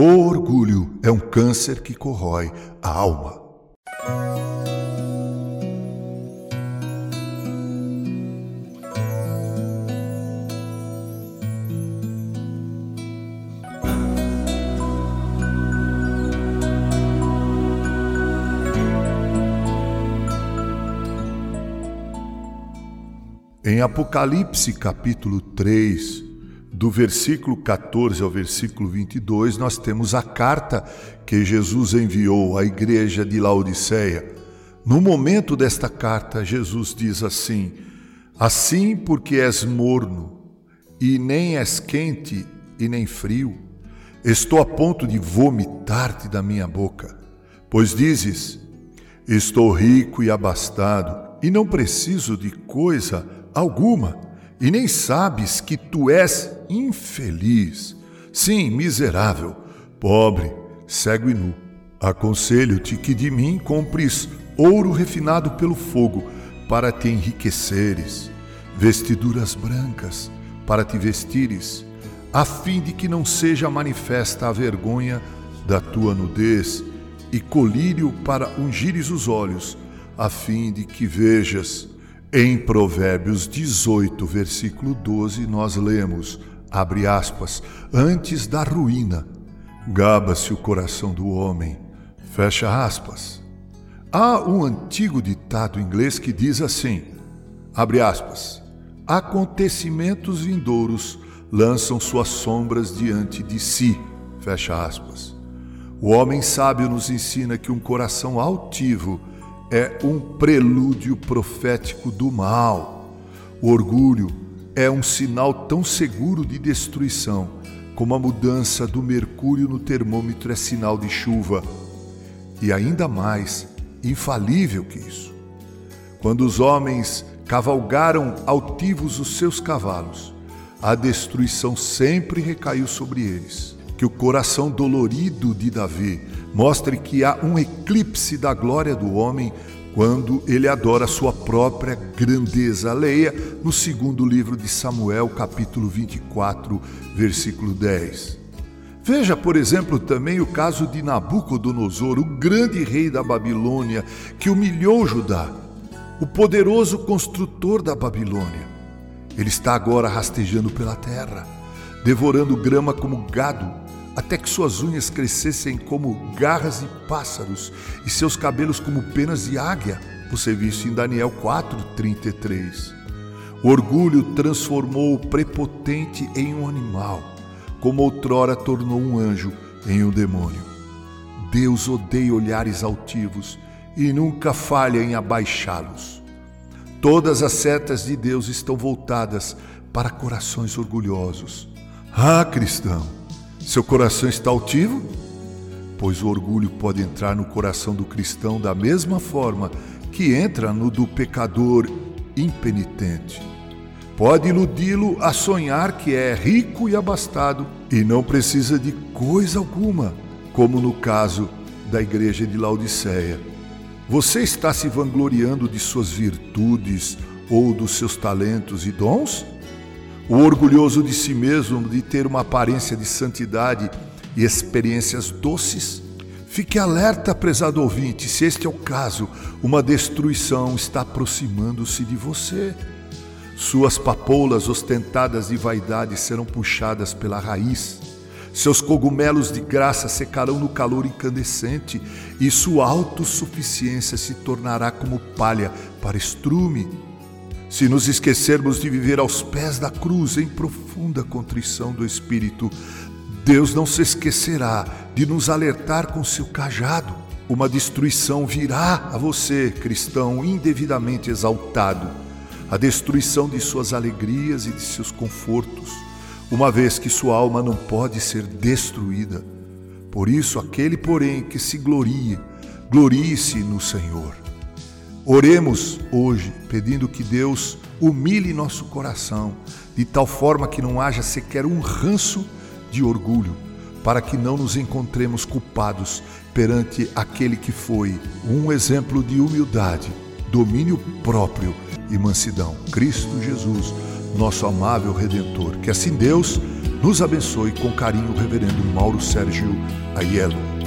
O orgulho é um câncer que corrói a alma. Em Apocalipse capítulo 3, do versículo 14 ao versículo 22, nós temos a carta que Jesus enviou à igreja de Laodiceia. No momento desta carta, Jesus diz assim: Assim, porque és morno, e nem és quente e nem frio, estou a ponto de vomitar-te da minha boca. Pois dizes: Estou rico e abastado, e não preciso de coisa alguma e nem sabes que tu és infeliz, sim, miserável, pobre, cego e nu. Aconselho-te que de mim compres ouro refinado pelo fogo, para te enriqueceres, vestiduras brancas, para te vestires, a fim de que não seja manifesta a vergonha da tua nudez, e colírio para ungires os olhos, a fim de que vejas em Provérbios 18, versículo 12, nós lemos, abre aspas, antes da ruína, gaba-se o coração do homem, fecha aspas. Há um antigo ditado inglês que diz assim, abre aspas, acontecimentos vindouros lançam suas sombras diante de si, fecha aspas. O homem sábio nos ensina que um coração altivo é um prelúdio profético do mal. O orgulho é um sinal tão seguro de destruição como a mudança do mercúrio no termômetro é sinal de chuva. E ainda mais infalível que isso. Quando os homens cavalgaram altivos os seus cavalos, a destruição sempre recaiu sobre eles. Que o coração dolorido de Davi mostre que há um eclipse da glória do homem quando ele adora sua própria grandeza. Leia no segundo livro de Samuel, capítulo 24, versículo 10. Veja, por exemplo, também o caso de Nabucodonosor, o grande rei da Babilônia, que humilhou Judá, o poderoso construtor da Babilônia. Ele está agora rastejando pela terra, devorando grama como gado, até que suas unhas crescessem como garras de pássaros e seus cabelos como penas de águia. Você viu isso em Daniel 4:33. O orgulho transformou o prepotente em um animal, como outrora tornou um anjo em um demônio. Deus odeia olhares altivos e nunca falha em abaixá-los. Todas as setas de Deus estão voltadas para corações orgulhosos. Ah, cristão, seu coração está altivo? Pois o orgulho pode entrar no coração do cristão da mesma forma que entra no do pecador impenitente. Pode iludi-lo a sonhar que é rico e abastado e não precisa de coisa alguma, como no caso da igreja de Laodiceia. Você está se vangloriando de suas virtudes ou dos seus talentos e dons? O orgulhoso de si mesmo de ter uma aparência de santidade e experiências doces? Fique alerta, prezado ouvinte, se este é o caso, uma destruição está aproximando-se de você. Suas papoulas ostentadas de vaidade serão puxadas pela raiz. Seus cogumelos de graça secarão no calor incandescente, e sua autossuficiência se tornará como palha para estrume se nos esquecermos de viver aos pés da cruz em profunda contrição do espírito, Deus não se esquecerá de nos alertar com seu cajado. Uma destruição virá a você, cristão indevidamente exaltado, a destruição de suas alegrias e de seus confortos, uma vez que sua alma não pode ser destruída. Por isso, aquele, porém, que se glorie, glorie-se no Senhor. Oremos hoje pedindo que Deus humilhe nosso coração, de tal forma que não haja sequer um ranço de orgulho, para que não nos encontremos culpados perante aquele que foi um exemplo de humildade, domínio próprio e mansidão, Cristo Jesus, nosso amável redentor. Que assim Deus Nos abençoe com carinho, Reverendo Mauro Sérgio Aiello.